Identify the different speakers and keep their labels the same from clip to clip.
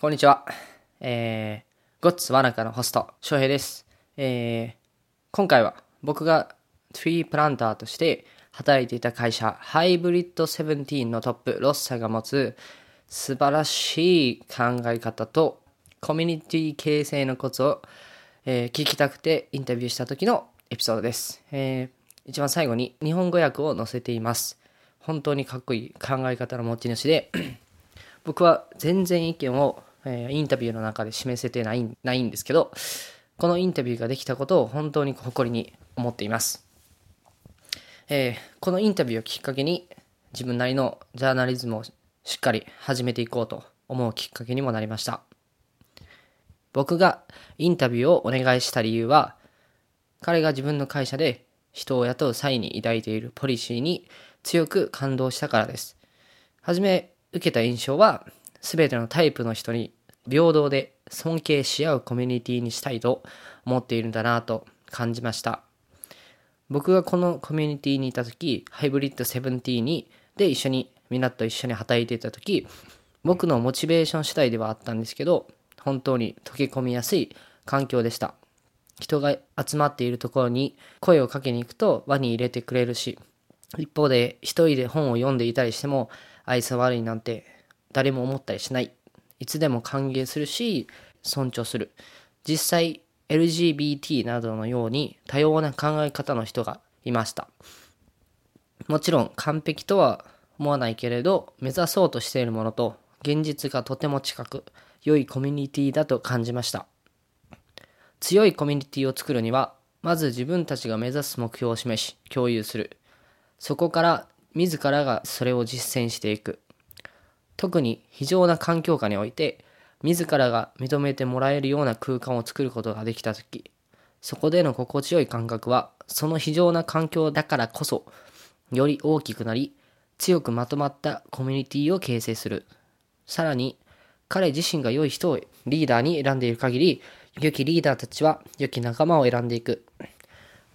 Speaker 1: こんにちは。えー、ゴッツワナカのホスト、翔平です。えー、今回は僕がトリープランターとして働いていた会社、ハイブリッドセブンティーンのトップ、ロッサが持つ素晴らしい考え方とコミュニティ形成のコツを、えー聞きたくてインタビューした時のエピソードです。えー一番最後に日本語訳を載せています。本当にかっこいい考え方の持ち主で、僕は全然意見を、えーインタビューの中で示せてないないんですけどこのインタビューができたことを本当に誇りに思っています、えーこのインタビューをきっかけに自分なりのジャーナリズムをしっかり始めていこうと思うきっかけにもなりました。僕がインタビューをお願いした理由は彼が自分の会社で人を雇う際に抱いているポリシーに強く感動したからです。はじめ受けた印象は全てのタイプの人に平等で尊敬し合うコミュニティにしたいと思っているんだなと感じました。僕がこのコミュニティにいた時ハイブリッドセブンティーにで一緒にみんなと一緒に働いていた時僕のモチベーション次第ではあったんですけど本当に溶け込みやすい環境でした。人が集まっているところに声をかけに行くと輪に入れてくれるし一方で一人で本を読んでいたりしても愛想悪いなんて誰も思ったりしない。いつでも歓迎するし尊重する。実際 LGBT などのように多様な考え方の人がいました。もちろん完璧とは思わないけれど目指そうとしているものと現実がとても近く良いコミュニティだと感じました。強いコミュニティを作るにはまず自分たちが目指す目標を示し共有する。そこから自らがそれを実践していく。特に非常な環境下において自らが認めてもらえるような空間を作ることができた時そこでの心地よい感覚はその非常な環境だからこそより大きくなり強くまとまったコミュニティを形成する。さらに彼自身が良い人をリーダーに選んでいる限り良きリーダーたちは良き仲間を選んでいく。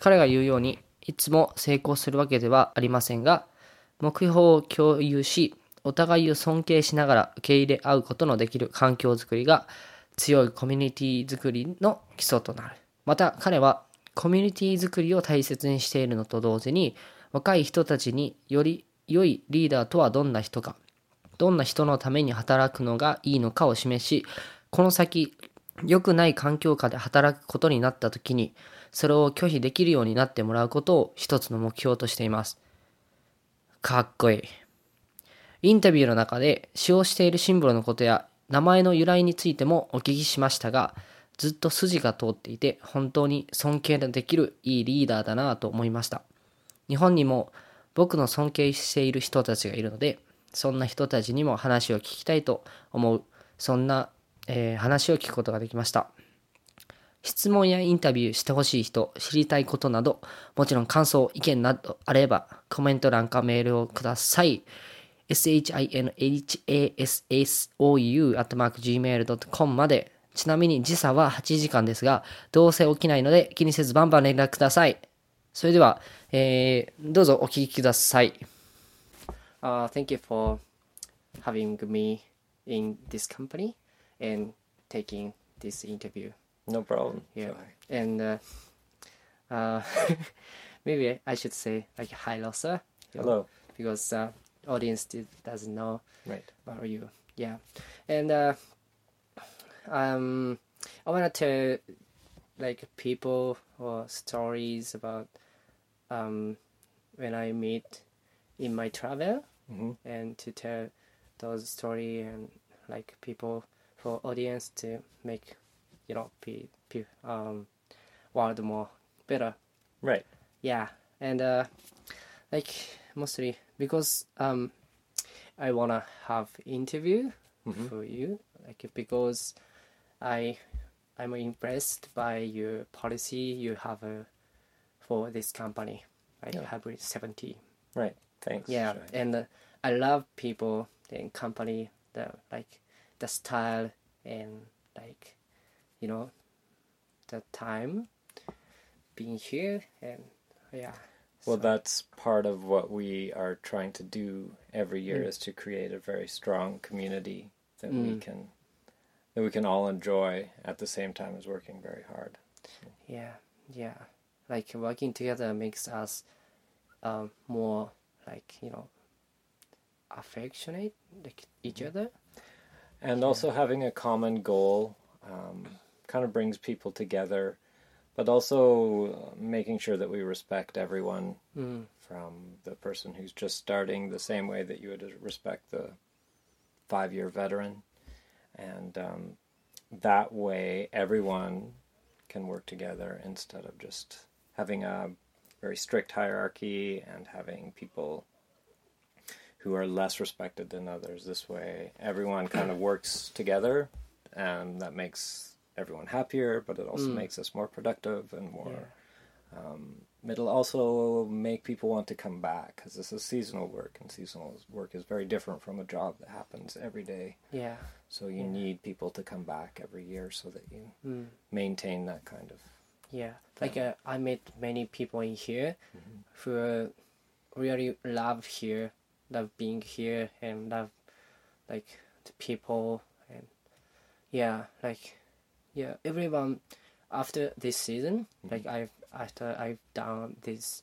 Speaker 1: 彼が言うようにいつも成功するわけではありませんが目標を共有しお互いを尊敬しながら受け入れ合うことのできる環境づくりが強いコミュニティづくりの基礎となる。また彼はコミュニティづくりを大切にしているのと同時に若い人たちにより良いリーダーとはどんな人かどんな人のために働くのがいいのかを示しこの先良くない環境下で働くことになった時にそれを拒否できるようになってもらうことを一つの目標としています。かっこいい。インタビューの中で使用しているシンボルのことや名前の由来についてもお聞きしましたがずっと筋が通っていて本当に尊敬のできるいいリーダーだなと思いました日本にも僕の尊敬している人たちがいるのでそんな人たちにも話を聞きたいと思うそんな、えー話を聞くことができました質問やインタビューしてほしい人、知りたいことなど、もちろん感想、意見などあれば、コメント欄かメールをください。shinhasou.gmail.com まで。ちなみに時差は8時間ですが、どうせ起きないので気にせずバンバン連絡ください。それでは、えーどうぞお聞きください。Uh, thank you for having me in this company and taking this interview.
Speaker 2: No problem.
Speaker 1: Yeah, and uh, uh, maybe I should say like hi, Losa.
Speaker 2: Hello.
Speaker 1: because uh, audience did, doesn't know
Speaker 2: Right.
Speaker 1: about you. Yeah, and uh, um, I wanna tell like people or stories about um when I meet in my travel
Speaker 2: Mhm.
Speaker 1: and to tell those story and like people for audience to make you know pe- pe- um world more better
Speaker 2: Right.
Speaker 1: yeah and uh like mostly because um i wanna have interview
Speaker 2: Mhm.
Speaker 1: for you like because i i'm impressed by your policy you have uh, for this company like
Speaker 2: Yeah.
Speaker 1: hybrid 17
Speaker 2: Right. Thanks.
Speaker 1: yeah
Speaker 2: Shai.
Speaker 1: and uh, i love people and company the like the style and like you know the time being here and yeah
Speaker 2: Well,
Speaker 1: so-
Speaker 2: that's part of what we are trying to do every year
Speaker 1: Mm.
Speaker 2: is to create a very strong community that we
Speaker 1: Mm.
Speaker 2: can that we can all enjoy at the same time as working very hard.
Speaker 1: Yeah, yeah. Like working together makes us um, more like you know affectionate like each
Speaker 2: Mm-hmm.
Speaker 1: other.
Speaker 2: And also having a common goal um, kind of brings people together, but also uh, making sure that we respect everyone
Speaker 1: Mm.
Speaker 2: from the person who's just starting the same way that you would respect the five year veteran. And um, that way, everyone can work together instead of just having a very strict hierarchy and having people who are less respected than others. This way, everyone kind of works together, and that makes everyone happier, but it also
Speaker 1: Mm.
Speaker 2: makes us more productive and more.
Speaker 1: Yeah.
Speaker 2: Um, it'll also make people want to come back because this is seasonal work, and seasonal work is very different from a job that happens every day.
Speaker 1: Yeah.
Speaker 2: So you
Speaker 1: Yeah.
Speaker 2: need people to come back every year so that you
Speaker 1: Mm.
Speaker 2: maintain that kind of.
Speaker 1: Yeah. Like uh, I met many people in here
Speaker 2: Mm-hmm.
Speaker 1: who really love here, love being here, and love like the people and yeah, like yeah, everyone after this season, like I've after I've done this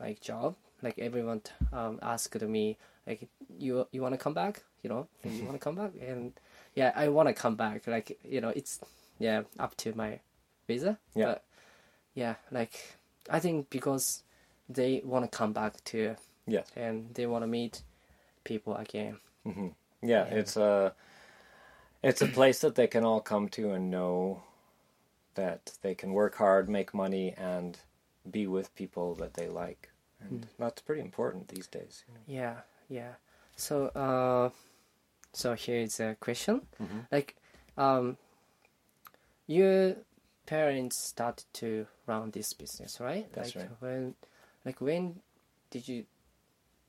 Speaker 1: like job, like everyone um asked me like you you want to come back, you know, you want to come back, and yeah, I want to come back. Like you know, it's yeah up to my visa,
Speaker 2: Yeah.
Speaker 1: but yeah, like I think because they want to come back to
Speaker 2: yeah,
Speaker 1: and they want to meet people again.
Speaker 2: hmm Yeah,
Speaker 1: Yeah.
Speaker 2: it's a it's a place that they can all come to and know that they can work hard, make money, and be with people that they like, and that's pretty important these days. You know?
Speaker 1: Yeah, yeah. So, uh, so here's a question.
Speaker 2: Mhm.
Speaker 1: Like, um, your parents started to run this business, right?
Speaker 2: That's
Speaker 1: like
Speaker 2: right.
Speaker 1: when, like when did you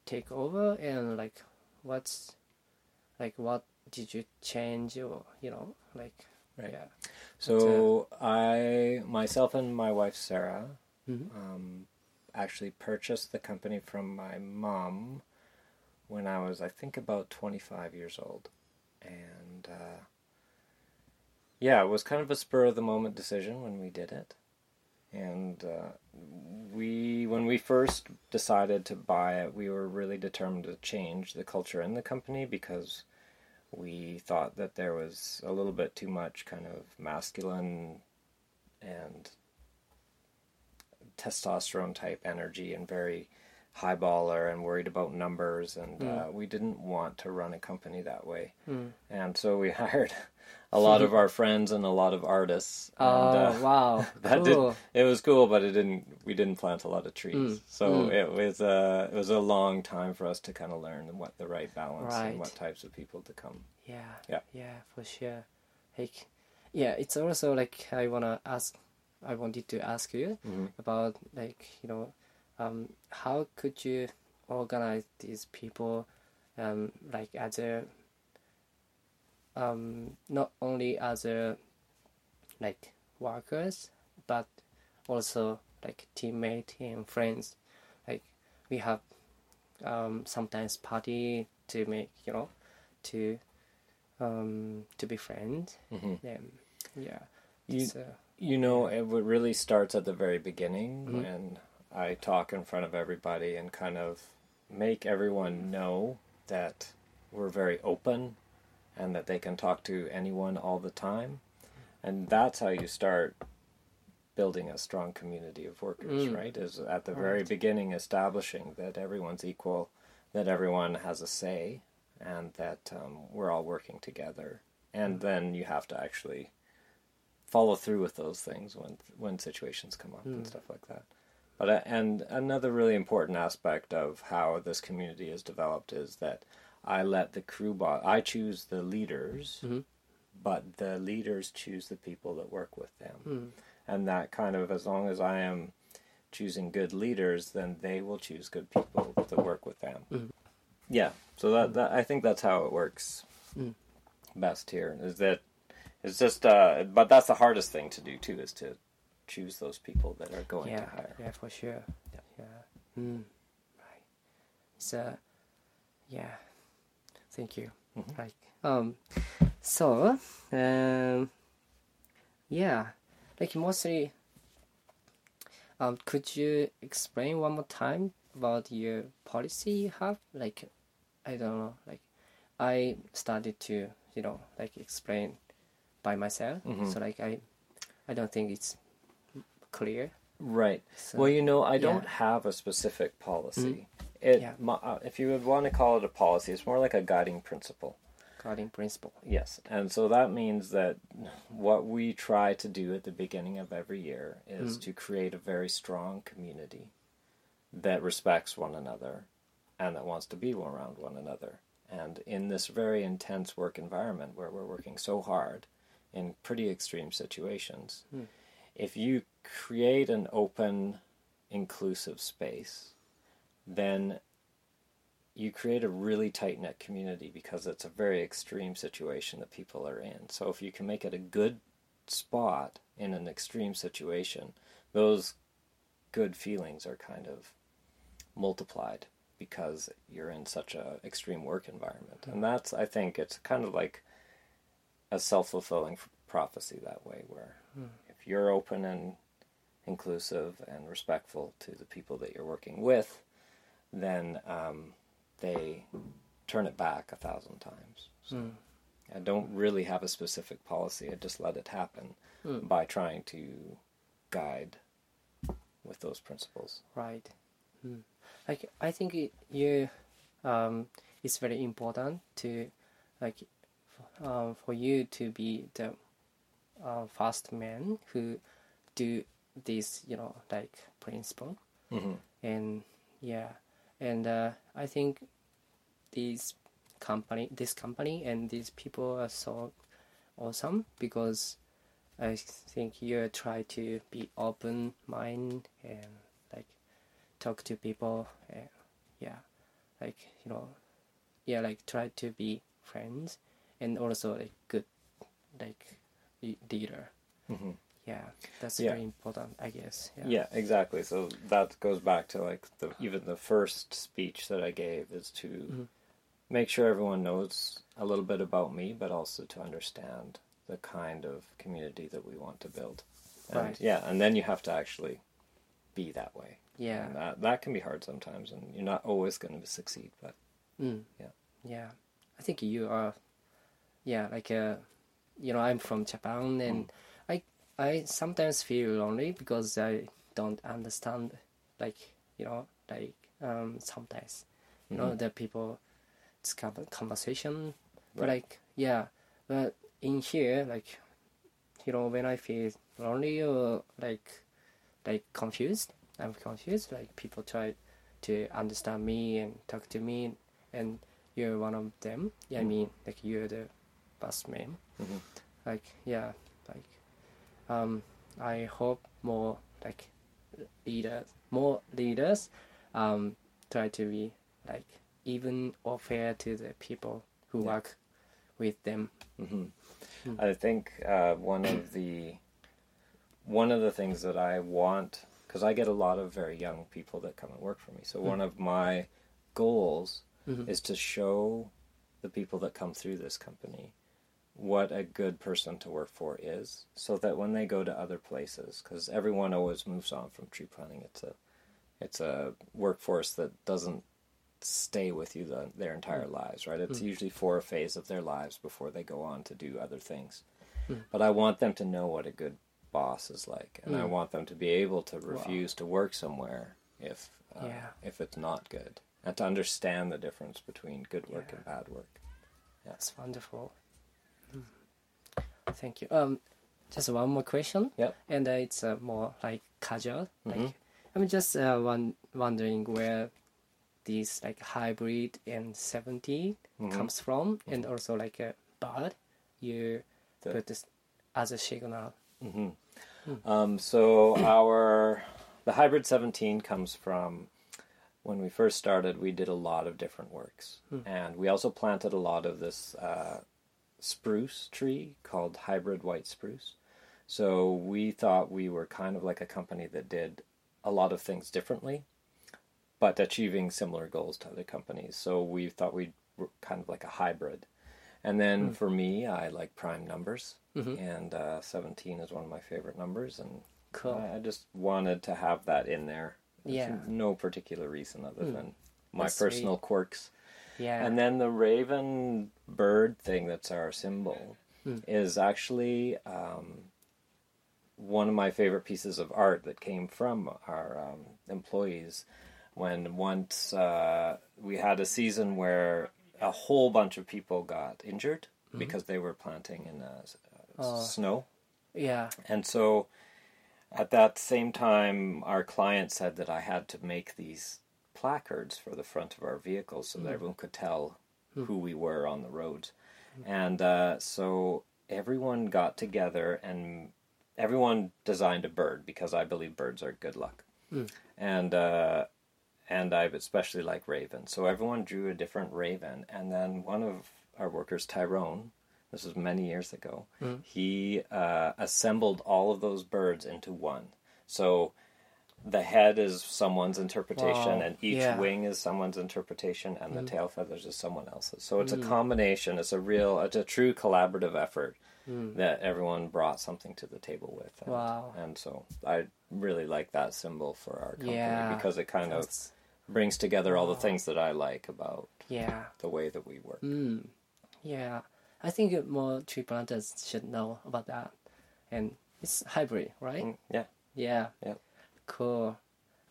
Speaker 1: take over, and like what's, like what did you change, or you know, like
Speaker 2: Right.
Speaker 1: yeah.
Speaker 2: So I, myself, and my wife Sarah,
Speaker 1: Mhm.
Speaker 2: um, actually purchased the company from my mom when I was, I think, about 25 years old. And uh, yeah, it was kind of a spur of the moment decision when we did it. And uh, we, when we first decided to buy it, we were really determined to change the culture in the company because we thought that there was a little bit too much kind of masculine and testosterone type energy and very highballer and worried about numbers and uh, we didn't want to run a company that way
Speaker 1: Mm.
Speaker 2: and so we hired a lot of our friends and a lot of artists and,
Speaker 1: Oh
Speaker 2: uh,
Speaker 1: wow!
Speaker 2: that did
Speaker 1: cool.
Speaker 2: it was cool but it didn't we didn't plant a lot of trees
Speaker 1: Mm,
Speaker 2: so
Speaker 1: mm.
Speaker 2: it was a it was a long time for us to kind of learn what the right balance
Speaker 1: Right.
Speaker 2: and what types of people to come
Speaker 1: Yeah.
Speaker 2: Yeah.
Speaker 1: Yeah, for sure. Like, yeah, it's also like I wanna ask. I wanted to ask you
Speaker 2: Mhm.
Speaker 1: about like you know, um, how could you organize these people, um, like as a, um, not only as a, like workers, but also like teammate and friends. Like we have, um, sometimes party to make you know, to um, to be friends.
Speaker 2: hmm
Speaker 1: Um, yeah.
Speaker 2: You-
Speaker 1: so,
Speaker 2: You know, it really starts at the very beginning
Speaker 1: Mhm.
Speaker 2: when I talk in front of everybody and kind of make everyone know that we're very open and that they can talk to anyone all the time. And that's how you start building a strong community of workers,
Speaker 1: Mm.
Speaker 2: right? Is at the very beginning establishing that everyone's equal, that everyone has a say, and that um, we're all working together. And then you have to actually follow through with those things when when situations come up and
Speaker 1: Mm.
Speaker 2: stuff like that. But uh, and another really important aspect of how this community is developed is that I let the crew boss. I choose the leaders,
Speaker 1: Mhm.
Speaker 2: but the leaders choose the people that work with them,
Speaker 1: mm,
Speaker 2: and that kind of as long as I am choosing good leaders, then they will choose good people to work with them.
Speaker 1: Mhm.
Speaker 2: Yeah, so that, that I think that's how it works
Speaker 1: Mm.
Speaker 2: best here. Is that it's just, uh, but that's the hardest thing to do too, is to choose those people that are going
Speaker 1: yeah,
Speaker 2: to hire.
Speaker 1: yeah, for sure.
Speaker 2: Yeah.
Speaker 1: Yeah. Mm, right. So, yeah. Thank you.
Speaker 2: Mhm.
Speaker 1: Like, um, So, um, yeah, like mostly. Um, could you explain one more time about your policy you have? Like, I don't know. Like, I started to you know like explain by myself.
Speaker 2: Mhm.
Speaker 1: So like I, I don't think it's clear.
Speaker 2: Right.
Speaker 1: So,
Speaker 2: well, you know, I
Speaker 1: yeah.
Speaker 2: don't have a specific policy. It,
Speaker 1: Yeah.
Speaker 2: my, uh, if you would want to call it a policy, it's more like a guiding principle.
Speaker 1: guiding principle.
Speaker 2: Yes, and so that means that what we try to do at the beginning of every year is to create a very strong community that respects one another and that wants to be around one another. And in this very intense work environment where we're working so hard in pretty extreme situations, if you create an open, inclusive space, then you create a really tight knit community because it's a very extreme situation that people are in. So if you can make it a good spot in an extreme situation, those good feelings are kind of multiplied because you're in such a extreme work environment. And that's I think it's kind of like a self-fulfilling prophecy that way where hmm. if you're open and inclusive and respectful to the people that you're working with, then um, they turn it back a thousand times. So
Speaker 1: Mm.
Speaker 2: I don't really have a specific policy. I just let it happen
Speaker 1: Mm.
Speaker 2: by trying to guide with those principles.
Speaker 1: Right. Mm. Like I think it, you, um, it's very important to, like, f- um, for you to be the, uh, first man who do this, you know, like principle,
Speaker 2: Mm-hmm.
Speaker 1: and yeah, and uh, I think these company, this company, and these people are so awesome because I think you try to be open mind and like talk to people and yeah like you know yeah like try to be friends and also like good like leader
Speaker 2: Mm-hmm.
Speaker 1: Yeah that's
Speaker 2: Yeah.
Speaker 1: very important i guess yeah
Speaker 2: Yeah, exactly. So that goes back to like the even the first speech that I gave is to
Speaker 1: Mhm.
Speaker 2: make sure everyone knows a little bit about me, but also to understand the kind of community that we want to build. And
Speaker 1: Right.
Speaker 2: yeah, and then you have to actually be that way.
Speaker 1: yeah
Speaker 2: And that that can be hard sometimes, and you're not always going to succeed. But
Speaker 1: Mm.
Speaker 2: Yeah.
Speaker 1: Yeah. I think you are yeah, like uh you know, I'm from Japan and
Speaker 2: Mm.
Speaker 1: I sometimes feel lonely because I don't understand like, you know, like um sometimes you know
Speaker 2: Mhm.
Speaker 1: the people conversation but
Speaker 2: Right.
Speaker 1: like yeah, but in here like you know, when I feel lonely or like like confused, I'm confused, like people try to understand me and talk to me and you're one of them. Yeah, I
Speaker 2: Mm.
Speaker 1: mean, like you're the best man.
Speaker 2: Mhm.
Speaker 1: Like yeah, um, I hope more like leaders, more leaders, um, try to be like even or fair to the people who
Speaker 2: Yeah.
Speaker 1: work with them.
Speaker 2: hmm
Speaker 1: Mm.
Speaker 2: I think uh, one of the one of the things that I want because I get a lot of very young people that come and work for me. So one of my goals
Speaker 1: Mhm.
Speaker 2: is to show the people that come through this company what a good person to work for is, so that when they go to other places, because everyone always moves on from tree planting, it's a it's a workforce that doesn't stay with you the, their entire lives, right? It's usually for a phase of their lives before they go on to do other things.
Speaker 1: Mm.
Speaker 2: But I want them to know what a good boss is like, and I
Speaker 1: Mm.
Speaker 2: want them to be able to refuse to work somewhere if uh,
Speaker 1: Yeah.
Speaker 2: if it's not good, and to understand the difference between good work
Speaker 1: Yeah.
Speaker 2: and bad work.
Speaker 1: That's wonderful. Thank you. Um, just one more question.
Speaker 2: Yep.
Speaker 1: And uh, it's uh, more like casual.
Speaker 2: Mm-hmm.
Speaker 1: Like I'm just uh, one, wondering where these like hybrid and 17
Speaker 2: Mhm.
Speaker 1: comes from, and also like a bird you
Speaker 2: The-
Speaker 1: put this as a signal.
Speaker 2: hmm
Speaker 1: Mm.
Speaker 2: Um, so our the hybrid 17 comes from when we first started. We did a lot of different works,
Speaker 1: Mm.
Speaker 2: and we also planted a lot of this uh, spruce tree called hybrid white spruce. So we thought we were kind of like a company that did a lot of things differently, but achieving similar goals to other companies. So we thought we were kind of like a hybrid. And then mm. for me, I like prime numbers, mm-hmm. and uh, 17 is one of my favorite numbers, and
Speaker 1: Cool.
Speaker 2: I, I just wanted to have that in there. There's
Speaker 1: Yeah.
Speaker 2: No particular reason other mm. than my
Speaker 1: That's
Speaker 2: personal quirks.
Speaker 1: Yeah.
Speaker 2: And then the raven bird thing that's our symbol
Speaker 1: Hmm.
Speaker 2: is actually um, one of my favorite pieces of art that came from our um, employees when once uh, we had a season where a whole bunch of people got injured because they were planting in uh, uh,
Speaker 1: Oh.
Speaker 2: snow.
Speaker 1: yeah.
Speaker 2: And so at that same time, our client said that I had to make these placards for the front of our vehicles so that everyone could tell who we were on the road. And uh, so everyone got together and everyone designed a bird because I believe birds are good luck. And uh, and I especially like ravens. So everyone drew a different raven, and then one of our workers, Tyrone, this was many years ago, he uh, assembled all of those birds into one. So the head is someone's interpretation,
Speaker 1: Wow,
Speaker 2: and each
Speaker 1: yeah.
Speaker 2: wing is someone's interpretation, and the tail feathers is someone else's. So it's a combination. It's a real, it's a true collaborative effort that everyone brought something to the table with. And,
Speaker 1: Wow.
Speaker 2: And so I really like that symbol for our company
Speaker 1: Yeah.
Speaker 2: because it kind of brings together all the things that I like about
Speaker 1: yeah.
Speaker 2: the way that we work.
Speaker 1: Mm. Yeah. I think more tree planters should know about that. And it's hybrid, right?
Speaker 2: Mm, Yeah.
Speaker 1: Yeah.
Speaker 2: Yeah.
Speaker 1: Cool.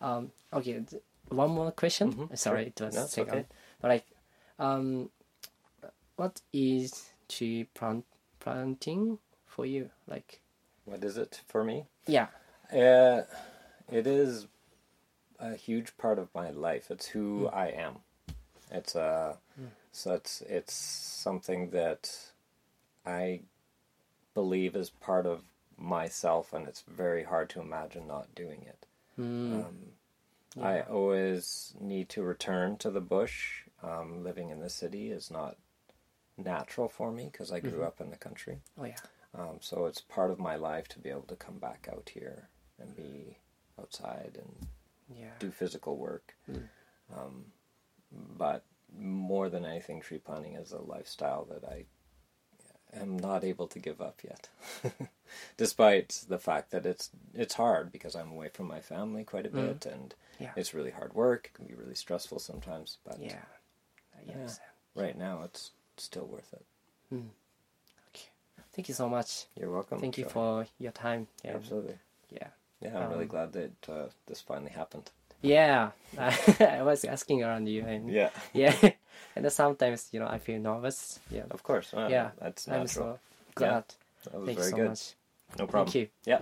Speaker 1: Um, okay, th- one more question.
Speaker 2: Mhm,
Speaker 1: Sorry,
Speaker 2: sure.
Speaker 1: it was
Speaker 2: No,
Speaker 1: second.
Speaker 2: okay.
Speaker 1: But like, um, what is tree plant planting for you? Like,
Speaker 2: What is it for me?
Speaker 1: yeah.
Speaker 2: Uh, it is a huge part of my life. It's who I am. It's uh, so it's it's something that I believe is part of myself, and it's very hard to imagine not doing it.
Speaker 1: Mm.
Speaker 2: Um, I always need to return to the bush. Um, living in the city is not natural for me because I grew up in the country.
Speaker 1: oh yeah.
Speaker 2: Um, so it's part of my life to be able to come back out here and be outside and
Speaker 1: Yeah.
Speaker 2: do physical work.
Speaker 1: Mm.
Speaker 2: Um, but more than anything, tree planting is a lifestyle that I am not able to give up yet, despite the fact that it's it's hard because I'm away from my family quite a
Speaker 1: Mm.
Speaker 2: bit, and
Speaker 1: Yeah.
Speaker 2: it's really hard work. It can be really stressful sometimes, but
Speaker 1: yeah.
Speaker 2: Yeah. right now it's still worth it.
Speaker 1: Mm. Okay. Thank you so much.
Speaker 2: You're welcome.
Speaker 1: Thank you for your time. and-
Speaker 2: absolutely.
Speaker 1: Yeah.
Speaker 2: Yeah, I'm really
Speaker 1: Um,
Speaker 2: glad that uh, this finally happened.
Speaker 1: Yeah. I was asking around you and
Speaker 2: Yeah,
Speaker 1: yeah. And then sometimes you know I feel nervous. Yeah.
Speaker 2: of course. Uh,
Speaker 1: yeah.
Speaker 2: that's
Speaker 1: I'm
Speaker 2: natural.
Speaker 1: so glad.
Speaker 2: That was
Speaker 1: Thank you
Speaker 2: very
Speaker 1: so
Speaker 2: good.
Speaker 1: much.
Speaker 2: No problem.
Speaker 1: Thank you.
Speaker 2: Yeah.